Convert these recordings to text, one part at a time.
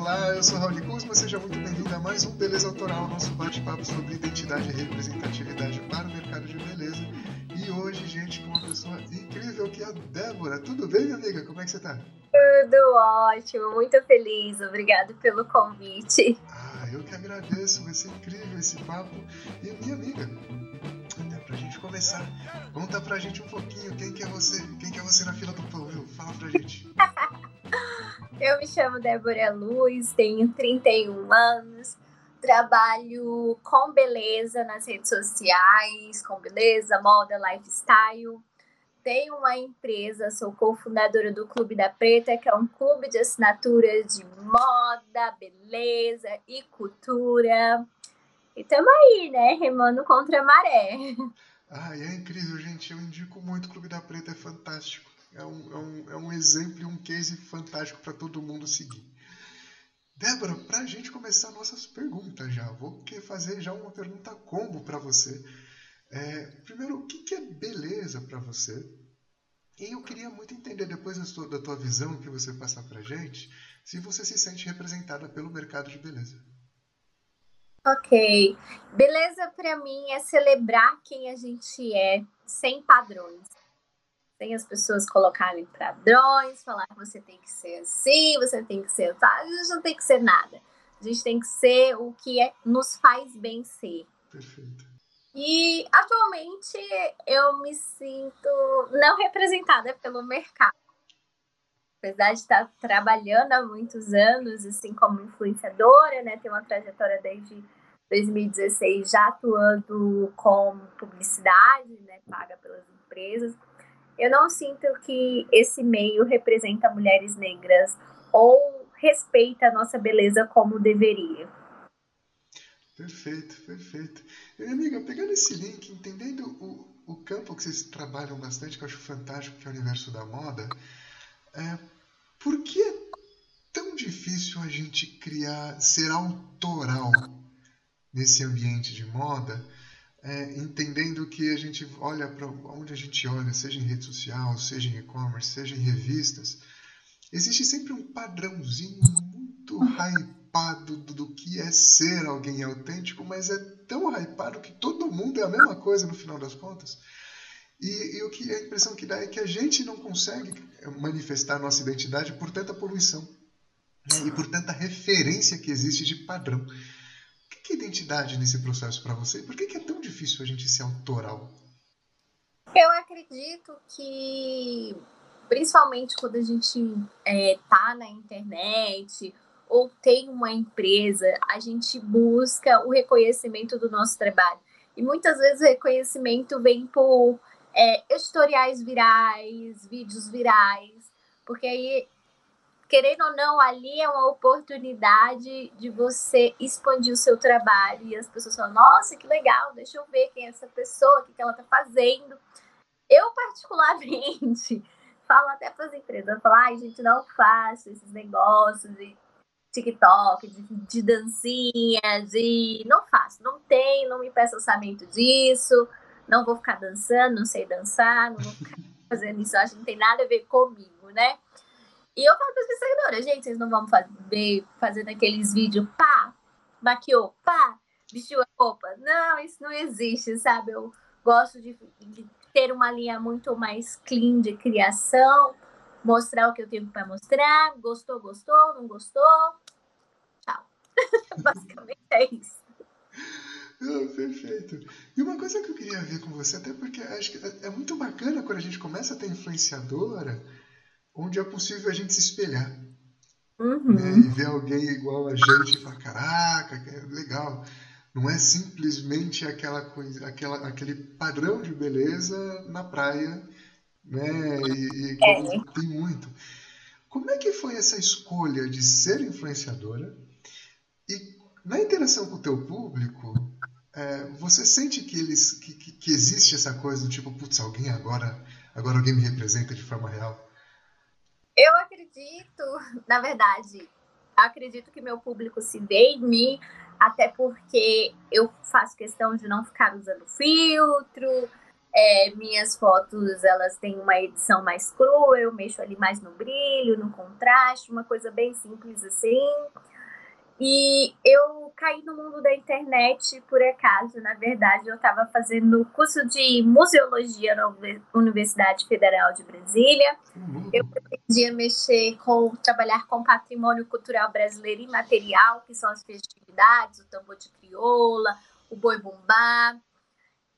Olá, eu sou Raul Guzman, seja muito bem-vindo a mais um Beleza Autoral, nosso bate-papo sobre identidade e representatividade para o mercado de beleza. E hoje, gente, com uma pessoa incrível que é a Débora. Tudo bem, minha amiga? Como é que você está? Tudo ótimo, muito feliz. Obrigado pelo convite. Ah, eu que agradeço, vai ser incrível esse papo. E minha amiga, até pra gente começar, conta pra gente um pouquinho quem que é você, quem que é você na fila do pão, viu? Fala pra gente. Eu me chamo Débora Luz, tenho 31 anos, trabalho com beleza nas redes sociais, com beleza, moda, lifestyle. Tenho uma empresa, sou cofundadora do Clube da Preta, que é um clube de assinatura de moda, beleza e cultura. E estamos aí, né, remando contra a maré. Ah, é incrível, gente. Eu indico muito o Clube da Preta, é fantástico é um, é um, é um exemplo e um case fantástico para todo mundo seguir. Débora, para a gente começar nossas perguntas já, vou fazer já uma pergunta combo para você. É, primeiro, o que, que é beleza para você? E eu queria muito entender, depois da tua, da visão que você passar para gente, se você se sente representada pelo mercado de beleza. Ok. Beleza para mim é celebrar quem a gente é, sem padrões sem as pessoas colocarem padrões, falar que você tem que ser assim, você tem que ser. A gente não tem que ser nada. A gente tem que ser o que é, nos faz bem ser. Perfeito. E atualmente eu me sinto não representada pelo mercado. Apesar de estar trabalhando há muitos anos, assim como influenciadora, né? Tenho uma trajetória desde 2016 já atuando com publicidade, né? Paga pelas empresas eu não sinto que esse meio representa mulheres negras ou respeita a nossa beleza como deveria. Perfeito, perfeito. Amiga, pegando esse link, entendendo o, o campo que vocês trabalham bastante, que eu acho fantástico, que é o universo da moda, é, por que é tão difícil a gente criar, ser autoral nesse ambiente de moda? É, entendendo que a gente olha para onde a gente olha, seja em rede social, seja em e-commerce, seja em revistas, existe sempre um padrãozinho muito hypado do, que é ser alguém autêntico, mas é tão hypado que todo mundo é a mesma coisa no final das contas. E, e o que a impressão que dá é que a gente não consegue manifestar nossa identidade por tanta poluição né? e por tanta referência que existe de padrão que é identidade nesse processo para você? Por que, que é tão difícil a gente ser autoral? Eu acredito que, principalmente quando a gente é, tá na internet ou tem uma empresa, a gente busca o reconhecimento do nosso trabalho. E muitas vezes o reconhecimento vem por é, editoriais virais, vídeos virais, porque aí querendo ou não, ali é uma oportunidade de você expandir o seu trabalho e as pessoas falam, nossa, que legal, deixa eu ver quem é essa pessoa, o que, ela está fazendo. Eu, particularmente, falo até para as empresas, falo, ai, gente, não faço esses negócios de TikTok, de, de dancinhas, e não faço, não tem, não me peça orçamento disso, não vou ficar dançando, não sei dançar, não vou ficar fazendo isso, acho que não tem nada a ver comigo, né? E eu falo para as seguidoras, gente, vocês não vão fazer fazendo aqueles vídeos, pá, maquiou, pá, vestiu a roupa. Não, isso não existe, sabe? Eu gosto de, de ter uma linha muito mais clean de criação, mostrar o que eu tenho para mostrar. Gostou, gostou, não gostou. Tchau. Basicamente é isso. Perfeito. E uma coisa que eu queria ver com você, até porque acho que é, é muito bacana quando a gente começa a ter influenciadora onde é possível a gente se espelhar. Uhum. Né? E ver alguém igual a gente e falar, caraca, que legal. Não é simplesmente aquela coisa, aquela, aquele padrão de beleza na praia, né? E, e é. tem muito. Como é que foi essa escolha de ser influenciadora? E na interação com o teu público, é, você sente que eles que, que existe essa coisa do tipo, putz, alguém agora, agora alguém me representa de forma real? Eu acredito, na verdade, acredito que meu público se vê em mim, até porque eu faço questão de não ficar usando filtro. É, minhas fotos elas têm uma edição mais crua, eu mexo ali mais no brilho, no contraste, uma coisa bem simples assim. E eu caí no mundo da internet por acaso. Na verdade, eu estava fazendo curso de museologia na Universidade Federal de Brasília. Uhum. Eu pretendia mexer com trabalhar com patrimônio cultural brasileiro imaterial, que são as festividades, o tambor de crioula, o boi bumbá.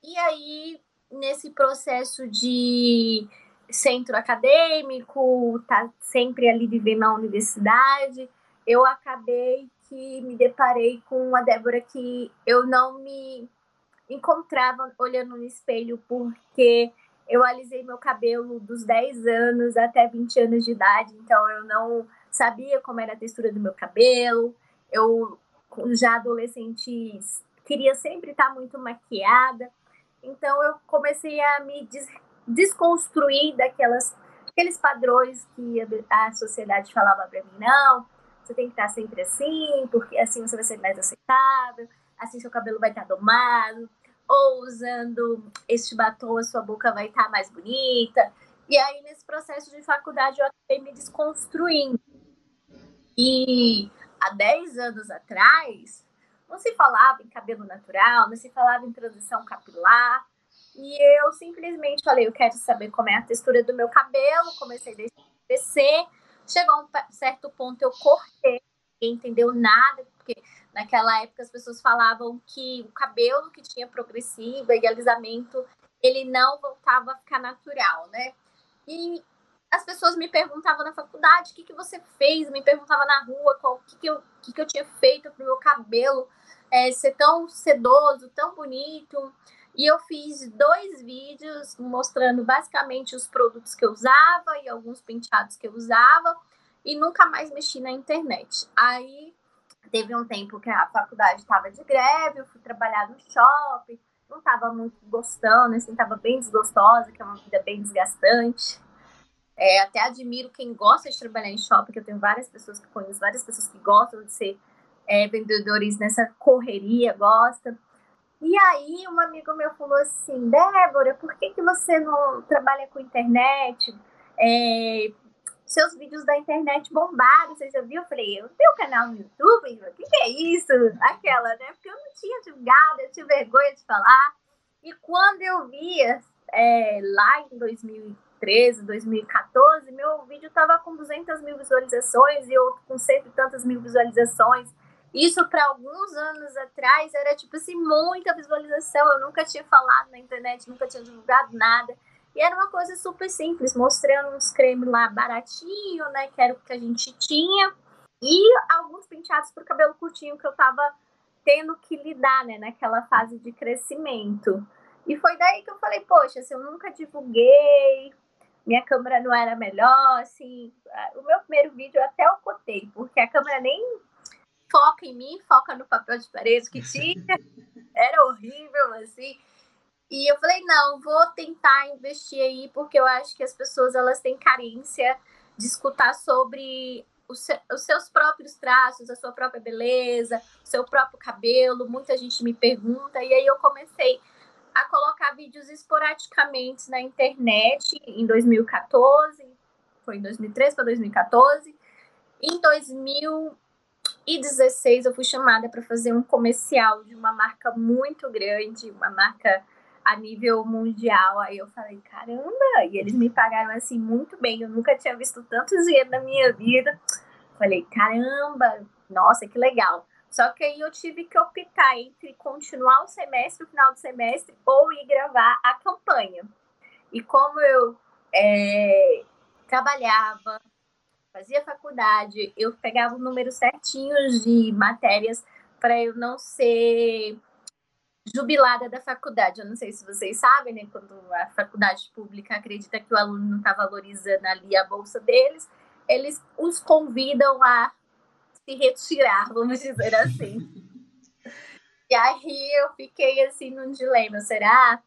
E aí, nesse processo de centro acadêmico, tá sempre ali vivendo na universidade, eu acabei que me deparei com uma Débora que eu não me encontrava olhando no espelho porque eu alisei meu cabelo dos 10 anos até 20 anos de idade, então eu não sabia como era a textura do meu cabelo. Eu já adolescente queria sempre estar muito maquiada. Então eu comecei a me des desconstruir daquelas aqueles padrões que a sociedade falava para mim, não, você tem que estar sempre assim, porque assim você vai ser mais aceitável, assim seu cabelo vai estar domado, ou usando este batom a sua boca vai estar mais bonita. E aí, nesse processo de faculdade, eu acabei me desconstruindo. E há 10 anos atrás, não se falava em cabelo natural, não se falava em transição capilar. E eu simplesmente falei, eu quero saber como é a textura do meu cabelo, comecei a descer Chegou a um certo ponto, eu cortei, ninguém entendeu nada, porque naquela época as pessoas falavam que o cabelo que tinha progressiva e alisamento, ele não voltava a ficar natural, né? E as pessoas me perguntavam na faculdade o que, que você fez, me perguntavam na rua o que, que, eu, que, que eu tinha feito para o meu cabelo é, ser tão sedoso, tão bonito. E eu fiz dois vídeos mostrando basicamente os produtos que eu usava e alguns penteados que eu usava e nunca mais mexi na internet. Aí teve um tempo que a faculdade estava de greve, eu fui trabalhar no shopping, não estava muito gostando, assim, estava bem desgostosa, que é uma vida bem desgastante. É, até admiro quem gosta de trabalhar em shopping, que eu tenho várias pessoas que conheço, várias pessoas que gostam de ser é, vendedores nessa correria, gosta. E aí, um amigo meu falou assim: Débora, por que, que você não trabalha com internet? É, seus vídeos da internet bombaram, você já viu? Eu falei: Eu tenho canal no YouTube? O que, que é isso? Aquela, né? Porque eu não tinha divulgado, eu tinha vergonha de falar. E quando eu via é, lá em 2013, 2014, meu vídeo tava com 200 mil visualizações e outro com cento e tantas mil visualizações. Isso para alguns anos atrás era tipo assim, muita visualização. Eu nunca tinha falado na internet, nunca tinha divulgado nada. E era uma coisa super simples, mostrando uns cremes lá baratinho, né? Que era o que a gente tinha. E alguns penteados pro cabelo curtinho que eu tava tendo que lidar, né? Naquela fase de crescimento. E foi daí que eu falei, poxa, se eu nunca divulguei, minha câmera não era melhor, assim. O meu primeiro vídeo eu até ocotei, porque a câmera nem foca em mim, foca no papel de parede que tinha. Era horrível, assim. E eu falei, não, vou tentar investir aí, porque eu acho que as pessoas elas têm carência de escutar sobre os, seus próprios traços, a sua própria beleza, o seu próprio cabelo. Muita gente me pergunta, e aí eu comecei a colocar vídeos esporadicamente na internet em 2014, foi em 2013 para 2014. Em 2000 e 16 eu fui chamada para fazer um comercial de uma marca muito grande, uma marca a nível mundial. Aí eu falei, caramba! E eles me pagaram assim muito bem. Eu nunca tinha visto tanto dinheiro na minha vida. Falei, caramba! Nossa, que legal. Só que aí eu tive que optar entre continuar o semestre, o final do semestre, ou ir gravar a campanha. E como eu é, trabalhava, fazia faculdade, eu pegava o número certinho de matérias para eu não ser jubilada da faculdade. Eu não sei se vocês sabem, né? Quando a faculdade pública acredita que o aluno não está valorizando ali a bolsa deles, eles os convidam a se retirar, vamos dizer assim. e aí eu fiquei assim num dilema: será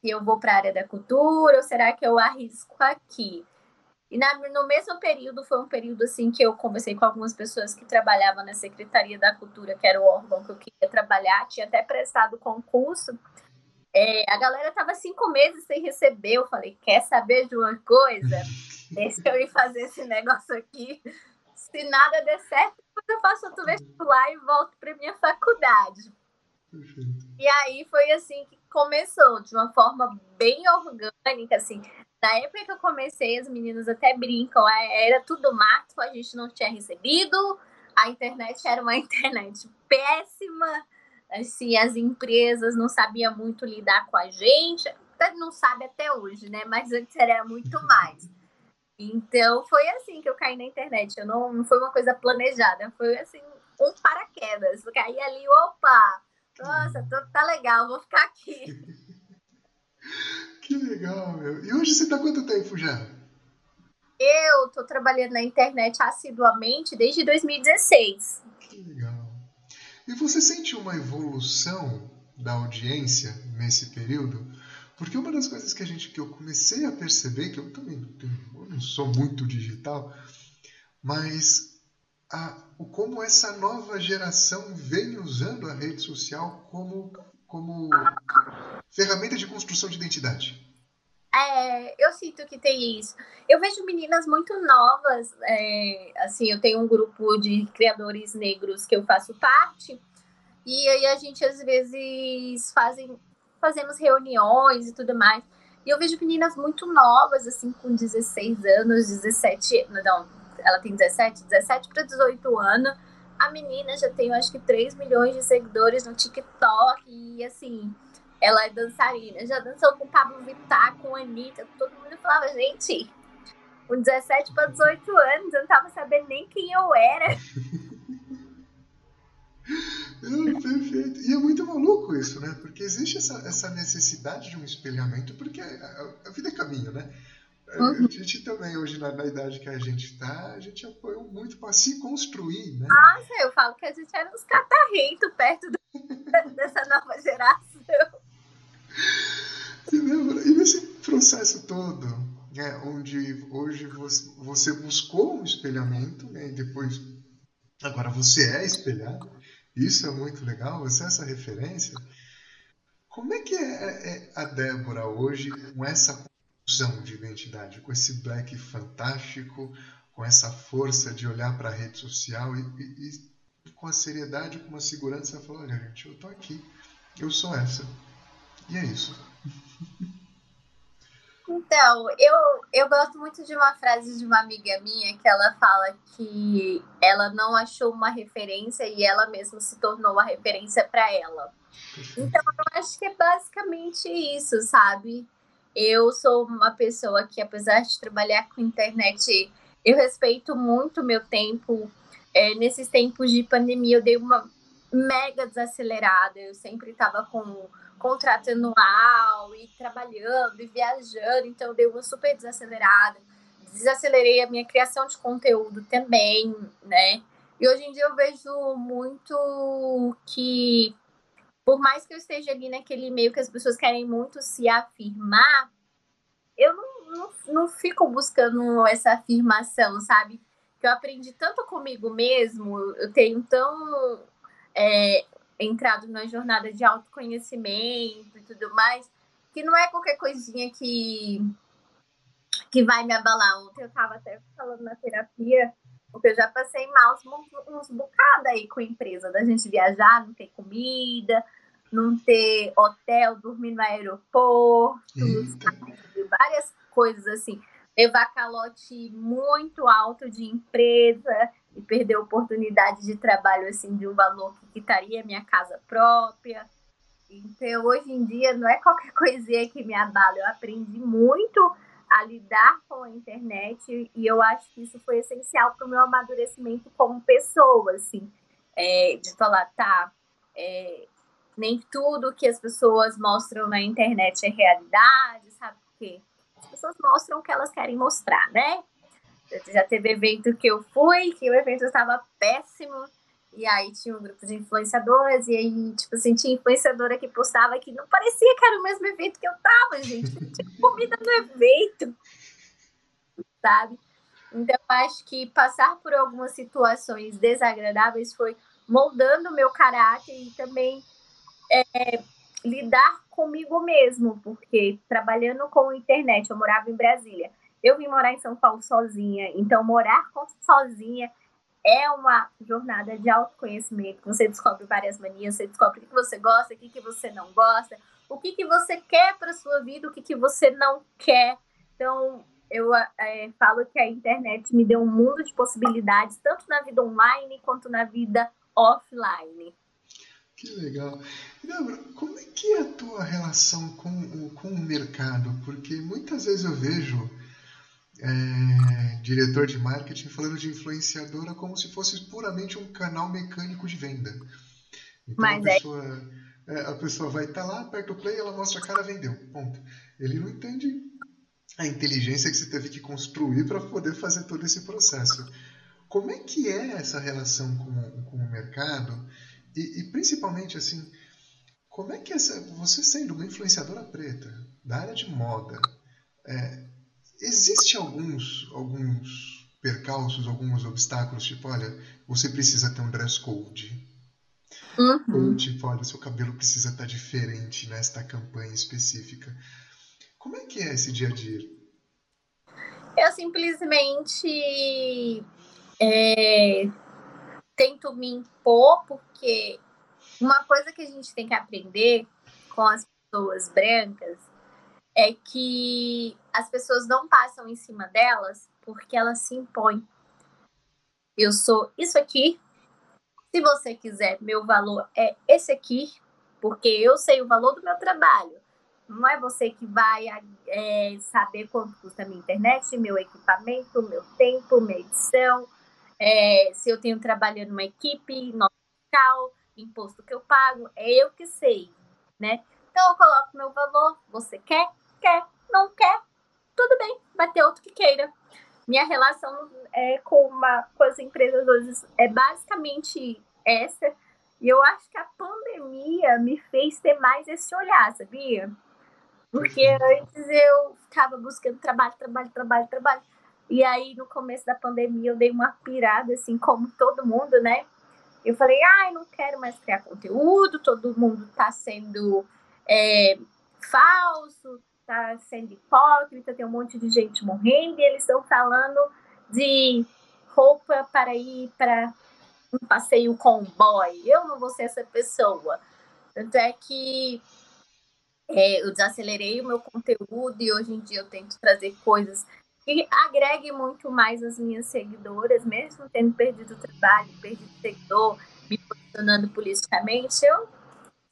que eu vou para a área da cultura ou será que eu arrisco aqui? E na, no mesmo período, foi um período assim que eu conversei com algumas pessoas que trabalhavam na Secretaria da Cultura, que era o órgão que eu queria trabalhar, tinha até prestado concurso. É, a galera tava cinco meses sem receber. Eu falei, quer saber de uma coisa? Deixa eu ir fazer esse negócio aqui. Se nada der certo, eu faço outro vestibular e volto para minha faculdade. E aí foi assim que começou, de uma forma bem orgânica, assim. Na época que eu comecei, as meninas até brincam, é, era tudo mato, a gente não tinha recebido, a internet era uma internet péssima, assim, as empresas não sabiam muito lidar com a gente, não sabe até hoje, né? Mas antes era muito mais. Então foi assim que eu caí na internet. Eu não, não foi uma coisa planejada, foi assim, um paraquedas. Eu caí ali, opa, nossa, tô, tá legal, vou ficar aqui. que legal, meu. E hoje você tá quanto tempo já? Eu tô trabalhando na internet assiduamente desde 2016. Que legal. E você sente uma evolução da audiência nesse período? Porque uma das coisas que a gente que eu comecei a perceber, que eu também eu não sou muito digital, mas a, o como essa nova geração vem usando a rede social como, como ferramenta de construção de identidade. É, eu sinto que tem isso. Eu vejo meninas muito novas, é, assim, eu tenho um grupo de criadores negros que eu faço parte, e aí a gente às vezes fazem, fazemos reuniões e tudo mais. E eu vejo meninas muito novas, assim, com 16 anos, 17, não, ela tem 17, 17 para 18 anos. A menina já tem, acho que 3 milhões de seguidores no TikTok e assim, ela é dançarina, já dançou com Pablo Vittar, com Anitta, todo mundo falava, gente, com 17 para 18 anos, eu não tava sabendo nem quem eu era. É, perfeito. E é muito maluco isso, né? Porque existe essa, essa necessidade de um espelhamento, porque a, a vida é caminho, né? Uhum. A gente também, hoje, na, na, idade que a gente está, a gente apoiou muito para se construir, né? Nossa, eu falo que a gente era uns catarrentos perto do, dessa nova geração. E nesse processo todo, né, onde hoje você, buscou um espelhamento, né, e depois agora você é espelhado, isso é muito legal, você é essa referência. Como é que é, é a Débora hoje com essa construção de identidade, com esse black fantástico, com essa força de olhar para a rede social e, e, e, com a seriedade, com a segurança, falar, olha gente, eu tô aqui, eu sou essa. E é isso. Então, eu, eu gosto muito de uma frase de uma amiga minha que ela fala que ela não achou uma referência e ela mesma se tornou a referência para ela. Então, eu acho que é basicamente isso, sabe? Eu sou uma pessoa que, apesar de trabalhar com internet, eu respeito muito meu tempo. É, nesses tempos de pandemia, eu dei uma mega desacelerada. Eu sempre estava com contrato anual e trabalhando e viajando, então deu uma super desacelerada. Desacelerei a minha criação de conteúdo também, né? E hoje em dia eu vejo muito que, por mais que eu esteja ali naquele meio que as pessoas querem muito se afirmar, eu não, não, não fico buscando essa afirmação, sabe? Que eu aprendi tanto comigo mesmo, eu tenho tão é, entrado na jornada de autoconhecimento e tudo mais, que não é qualquer coisinha que, que vai me abalar. Ontem eu estava até falando na terapia, porque eu já passei mal uns, bocados aí com a empresa, da gente viajar, não ter comida, não ter hotel, dormir no aeroporto, várias coisas assim. Levar calote muito alto de empresa, e perder oportunidade de trabalho assim de um valor que quitaria minha casa própria. Então, hoje em dia, não é qualquer coisinha que me abala. Eu aprendi muito a lidar com a internet e eu acho que isso foi essencial para o meu amadurecimento como pessoa, assim, é, de falar, tá, é, nem tudo que as pessoas mostram na internet é realidade, sabe por quê? As pessoas mostram o que elas querem mostrar, né? Já teve evento que eu fui, que o evento estava péssimo, e aí tinha um grupo de influenciadoras, e aí, tipo assim, tinha influenciadora que postava que não parecia que era o mesmo evento que eu tava, gente. Tinha comida no evento, sabe? Então, acho que passar por algumas situações desagradáveis foi moldando o meu caráter e também é, lidar comigo mesmo, porque trabalhando com internet, eu morava em Brasília. Eu vim morar em São Paulo sozinha, então morar sozinha é uma jornada de autoconhecimento. Você descobre várias manias, você descobre o que você gosta, o que você não gosta, o que você quer para sua vida, o que você não quer. Então, eu é, falo que a internet me deu um mundo de possibilidades, tanto na vida online quanto na vida offline. Que legal. Débora, como é que é a tua relação com com o mercado? Porque muitas vezes eu vejo é, diretor de marketing falando de influenciadora como se fosse puramente um canal mecânico de venda. Então Mas a, é pessoa, é... a pessoa vai estar tá lá, aperta o play, ela mostra a cara, vendeu. Ponto. Ele não entende a inteligência que você teve que construir para poder fazer todo esse processo. Como é que é essa relação com, com o mercado? E, e, principalmente assim, como é que essa, você sendo uma influenciadora preta da área de moda, é, existe alguns alguns percalços, alguns obstáculos, tipo, olha, você precisa ter um dress code. Uhum. Ou tipo, olha, seu cabelo precisa estar diferente nesta campanha específica. Como é que é esse dia a dia? Eu simplesmente é, tento me impor, porque uma coisa que a gente tem que aprender com as pessoas brancas é que as pessoas não passam em cima delas porque elas se impõem. Eu sou isso aqui. Se você quiser, meu valor é esse aqui, porque eu sei o valor do meu trabalho. Não é você que vai é, saber quanto custa a minha internet, meu equipamento, meu tempo, minha edição, é, se eu tenho trabalhando uma equipe, nota fiscal, imposto que eu pago, é eu que sei, né? Então eu coloco meu valor, você quer? Quer, não quer, tudo bem, vai ter outro que queira. Minha relação é, com, uma, com as empresas hoje é basicamente essa. E eu acho que a pandemia me fez ter mais esse olhar, sabia? Porque antes eu ficava buscando trabalho, trabalho, trabalho, trabalho. E aí, no começo da pandemia, eu dei uma pirada, assim, como todo mundo, né? Eu falei, ai, não quero mais criar conteúdo, todo mundo tá sendo é, falso, tá sendo hipócrita, tem um monte de gente morrendo e eles estão falando de roupa para ir para um passeio com boy. Eu não vou ser essa pessoa. Tanto é que é, eu desacelerei o meu conteúdo e hoje em dia eu tento trazer coisas que agreguem muito mais as minhas seguidoras, mesmo tendo perdido o trabalho, perdido o seguidor, me posicionando politicamente, eu,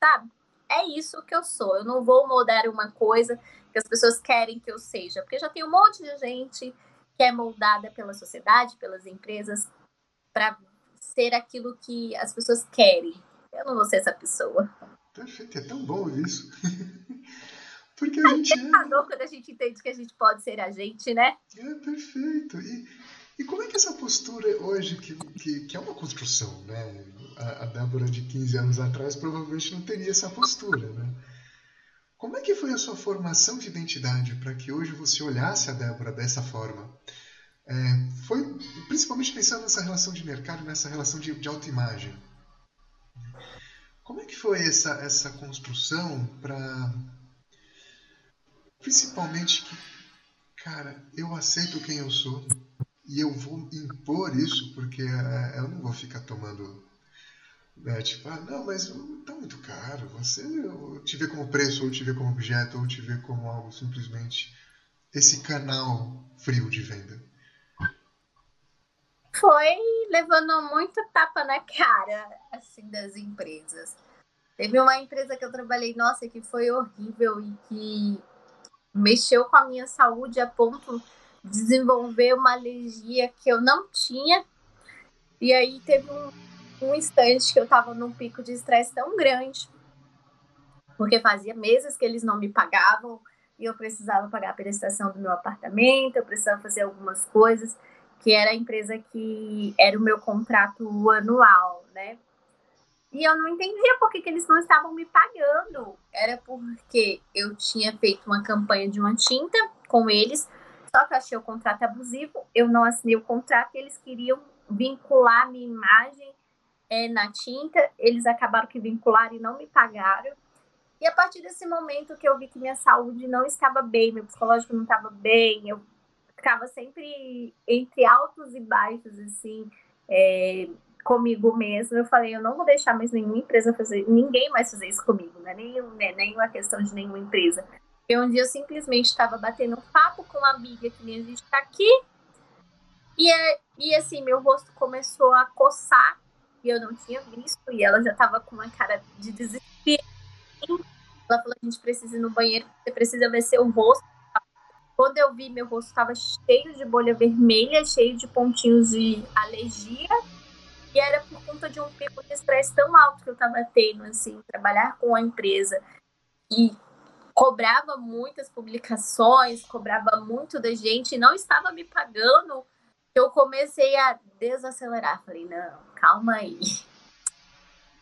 sabe, é isso que eu sou. Eu não vou moldar uma coisa que as pessoas querem que eu seja, porque já tem um monte de gente que é moldada pela sociedade, pelas empresas, para ser aquilo que as pessoas querem. Eu não vou ser essa pessoa. Perfeito, é tão bom isso. Porque a gente é... quando a gente entende que a gente pode ser a gente, né? É, perfeito. E, e como é que essa postura hoje, que, que, que é uma construção, né? A, a Débora de 15 anos atrás provavelmente não teria essa postura, né? Como é que foi a sua formação de identidade para que hoje você olhasse a Débora dessa forma? É, foi principalmente pensando nessa relação de mercado, nessa relação de, de autoimagem. Como é que foi essa, essa construção para principalmente que, cara, eu aceito quem eu sou e eu vou impor isso porque é, eu não vou ficar tomando né? Tipo, ah, não, mas tá muito caro. Você te vê como preço, ou te vê como objeto, ou te vê como algo simplesmente esse canal frio de venda. Foi levando muito tapa na cara, assim, das empresas. Teve uma empresa que eu trabalhei, nossa, que foi horrível e que mexeu com a minha saúde a ponto de desenvolver uma alergia que eu não tinha. E aí teve um um instante que eu estava num pico de estresse tão grande, porque fazia meses que eles não me pagavam e eu precisava pagar a prestação do meu apartamento, eu precisava fazer algumas coisas, que era a empresa que era o meu contrato anual, né? E eu não entendia por que, que eles não estavam me pagando. Era porque eu tinha feito uma campanha de uma tinta com eles, só que eu achei o contrato abusivo, eu não assinei o contrato e eles queriam vincular minha imagem é, na tinta, eles acabaram que vincularam e não me pagaram. E a partir desse momento que eu vi que minha saúde não estava bem, meu psicológico não estava bem, eu ficava sempre entre altos e baixos, assim, é, comigo mesmo, eu falei, eu não vou deixar mais nenhuma empresa fazer, ninguém mais fazer isso comigo, né? Nem, né? nem uma questão de nenhuma empresa. E um dia eu simplesmente estava batendo papo com uma amiga que nem a gente está aqui, e, é, e assim, meu rosto começou a coçar, e eu não tinha visto, e ela já estava com uma cara de desespero. Ela falou, a gente precisa ir no banheiro, você precisa ver seu rosto. Quando eu vi, meu rosto estava cheio de bolha vermelha, cheio de pontinhos de alergia. E era por conta de um pico de estresse tão alto que eu estava tendo, assim, trabalhar com a empresa. E cobrava muitas publicações, cobrava muito da gente não estava me pagando. Eu comecei a desacelerar. Falei, não, calma aí.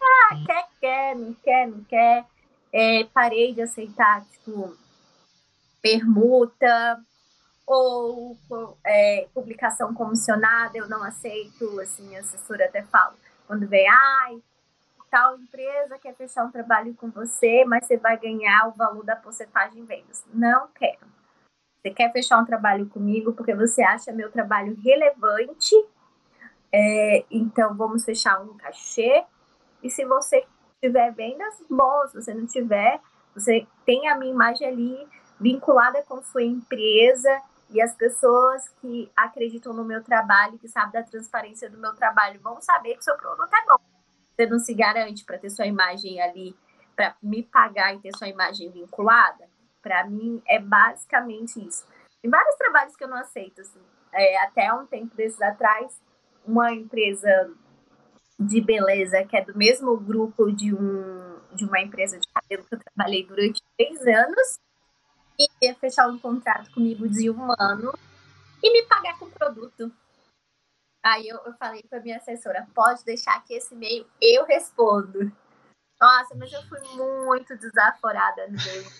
Ah, quer, quer, não quer, não quer. É, parei de aceitar, tipo, permuta ou é, publicação comissionada, eu não aceito, assim, a assessora até fala, quando vem, ai, tal empresa quer fechar um trabalho com você, mas você vai ganhar o valor da porcentagem em vendas. Não quero. Você quer fechar um trabalho comigo porque você acha meu trabalho relevante, é, então vamos fechar um cachê, e se você tiver vendas, bom, se você não tiver, você tem a minha imagem ali vinculada com sua empresa e as pessoas que acreditam no meu trabalho, que sabem da transparência do meu trabalho, vão saber que seu produto é bom. Você não se garante para ter sua imagem ali, para me pagar e ter sua imagem vinculada? Para mim, é basicamente isso. Tem vários trabalhos que eu não aceito. Assim. É, até um tempo desses atrás, uma empresa de beleza, que é do mesmo grupo de, um, de uma empresa de cabelo que eu trabalhei durante três anos, ia fechar um contrato comigo de um ano e me pagar com produto. Aí eu, eu falei para minha assessora, pode deixar aqui esse e-mail, eu respondo. Nossa, mas eu fui muito desaforada no e-mail.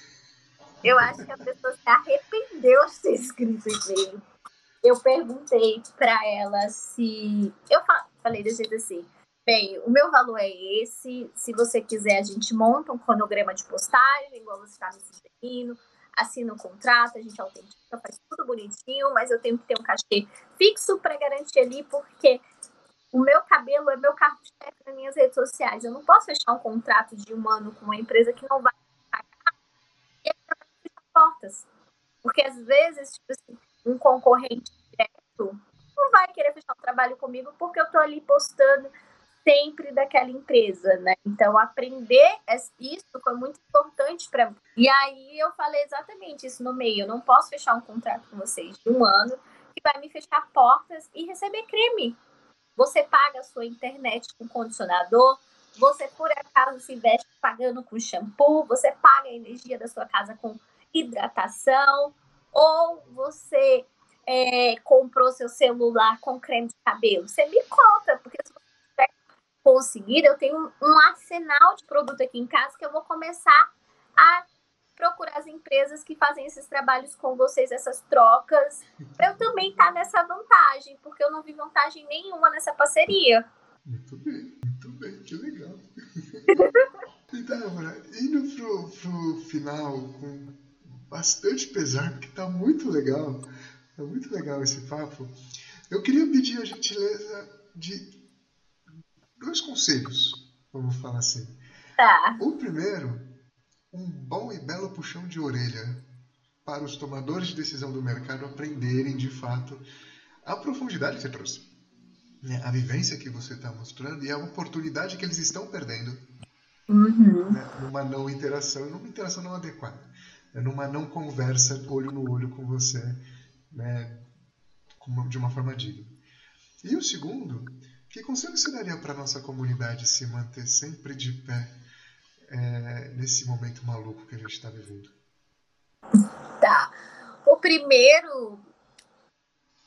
Eu acho que a pessoa se arrependeu de ter escrito e-mail. Eu perguntei para ela se. Eu falei desse jeito assim: bem, o meu valor é esse. Se você quiser, a gente monta um cronograma de postagem, igual você está me sugerindo assina um contrato, a gente autentica, faz tudo bonitinho, mas eu tenho que ter um cachê fixo para garantir ali, porque o meu cabelo é meu carro-chefe nas minhas redes sociais. Eu não posso fechar um contrato de um ano com uma empresa que não vai pagar e vai portas. Porque às vezes, tipo assim, um concorrente direto não vai querer fechar um trabalho comigo porque eu tô ali postando sempre daquela empresa, né? Então, aprender isso foi muito importante para mim. E aí eu falei exatamente isso no meio. Eu não posso fechar um contrato com vocês de um ano que vai me fechar portas e receber creme. Você paga a sua internet com condicionador, você por acaso se veste pagando com shampoo, você paga a energia da sua casa com hidratação, ou você é, comprou seu celular com creme de cabelo. Você me conta, porque se conseguir, eu tenho um arsenal de produto aqui em casa que eu vou começar a procurar as empresas que fazem esses trabalhos com vocês, essas trocas, para eu também estar tá nessa vantagem, porque eu não vi vantagem nenhuma nessa parceria. Muito bem, muito bem, que legal. então, Débora, indo pro, pro final com bastante pesar, porque tá muito legal, tá muito legal esse papo, eu queria pedir a gentileza de dois conselhos, vamos falar assim. Tá. O primeiro, um bom e belo puxão de orelha para os tomadores de decisão do mercado aprenderem de fato a profundidade que você trouxe. Né? A vivência que você está mostrando e a oportunidade que eles estão perdendo uhum. né? numa não interação, numa interação não adequada? Numa não conversa olho no olho com você né? de uma forma digna. E o segundo que conselho você daria para nossa comunidade se manter sempre de pé é, nesse momento maluco que a gente está vivendo? Tá. O primeiro,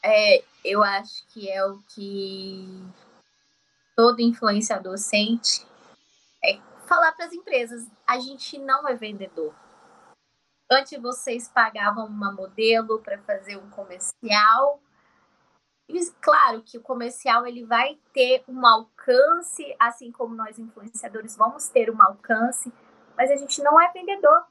é, eu acho que é o que todo influenciador sente, é falar para as empresas: a gente não é vendedor. Antes vocês pagavam uma modelo para fazer um comercial claro que o comercial ele vai ter um alcance, assim como nós influenciadores vamos ter um alcance, mas a gente não é vendedor.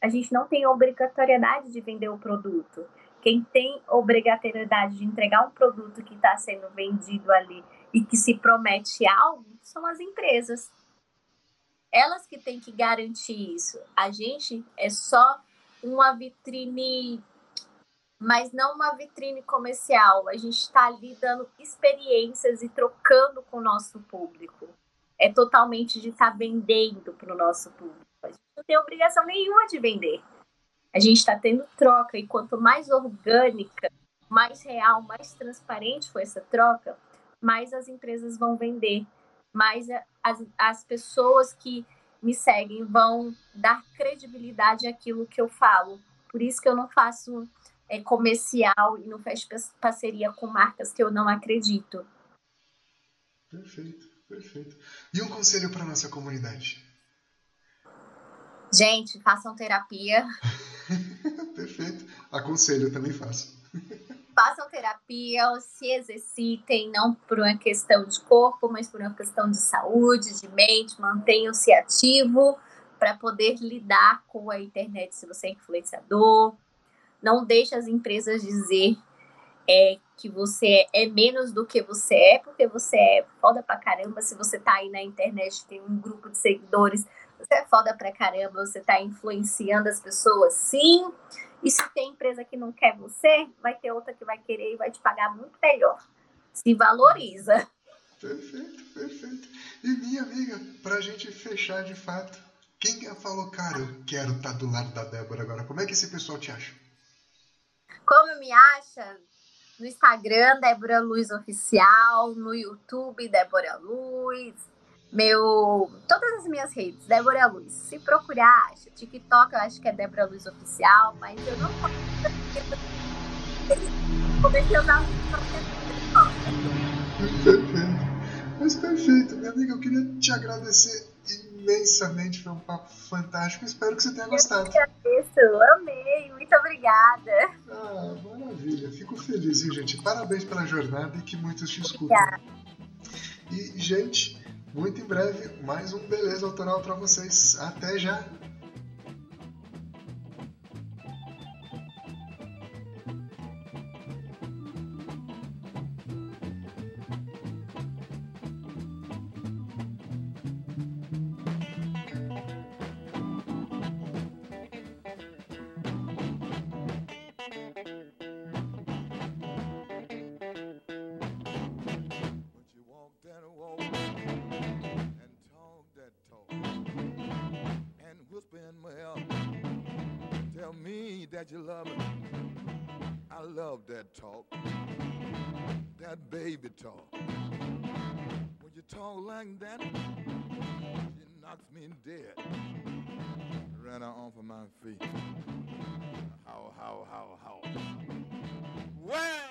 A gente não tem obrigatoriedade de vender o produto. Quem tem obrigatoriedade de entregar um produto que está sendo vendido ali e que se promete algo são as empresas. Elas que têm que garantir isso. A gente é só uma vitrine, mas não uma vitrine comercial. A gente está ali dando experiências e trocando com o nosso público. É totalmente de estar tá vendendo para o nosso público. A gente não tem obrigação nenhuma de vender. A gente está tendo troca e quanto mais orgânica, mais real, mais transparente for essa troca, mais as empresas vão vender, mais as, as pessoas que me seguem vão dar credibilidade àquilo que eu falo. Por isso que eu não faço é, comercial e não fecho parceria com marcas que eu não acredito. Perfeito, perfeito. E um conselho para nossa comunidade? Gente, façam terapia. perfeito. Aconselho, eu também faço façam terapia, se exercitem, não por uma questão de corpo, mas por uma questão de saúde, de mente, mantenham-se ativo para poder lidar com a internet se você é influenciador. Não deixe as empresas dizer é, que você é menos do que você é, porque você é foda pra caramba. Se você tá aí na internet, tem um grupo de seguidores, você é foda pra caramba, você tá influenciando as pessoas, sim. E se tem empresa que não quer você, vai ter outra que vai querer e vai te pagar muito melhor. Se valoriza. Perfeito, perfeito. E minha amiga, pra gente fechar de fato, quem falou, cara, eu quero estar tá do lado da Débora agora? Como é que esse pessoal te acha? Como me acha? No Instagram, Débora Luz Oficial, no YouTube, Débora Luz, meu. Todas as minhas redes, Débora Luz. Se procurar, acha. TikTok, eu acho que é Débora Luz Oficial, mas eu não comecei a usar. Mas perfeito, minha amiga, eu queria te agradecer imensamente, foi um papo fantástico, espero que você tenha gostado. Eu agradeço, amei, muito obrigada. Ah, maravilha, fico feliz, viu, gente? Parabéns pela jornada e que muitos te escutem. Obrigada. E, gente, muito em breve, mais um Beleza Autoral para vocês. Até já! that you love me. I love that talk, that baby talk. When you talk like that, you knocks me dead. Ran her off of my feet. How, how, how, how. Well!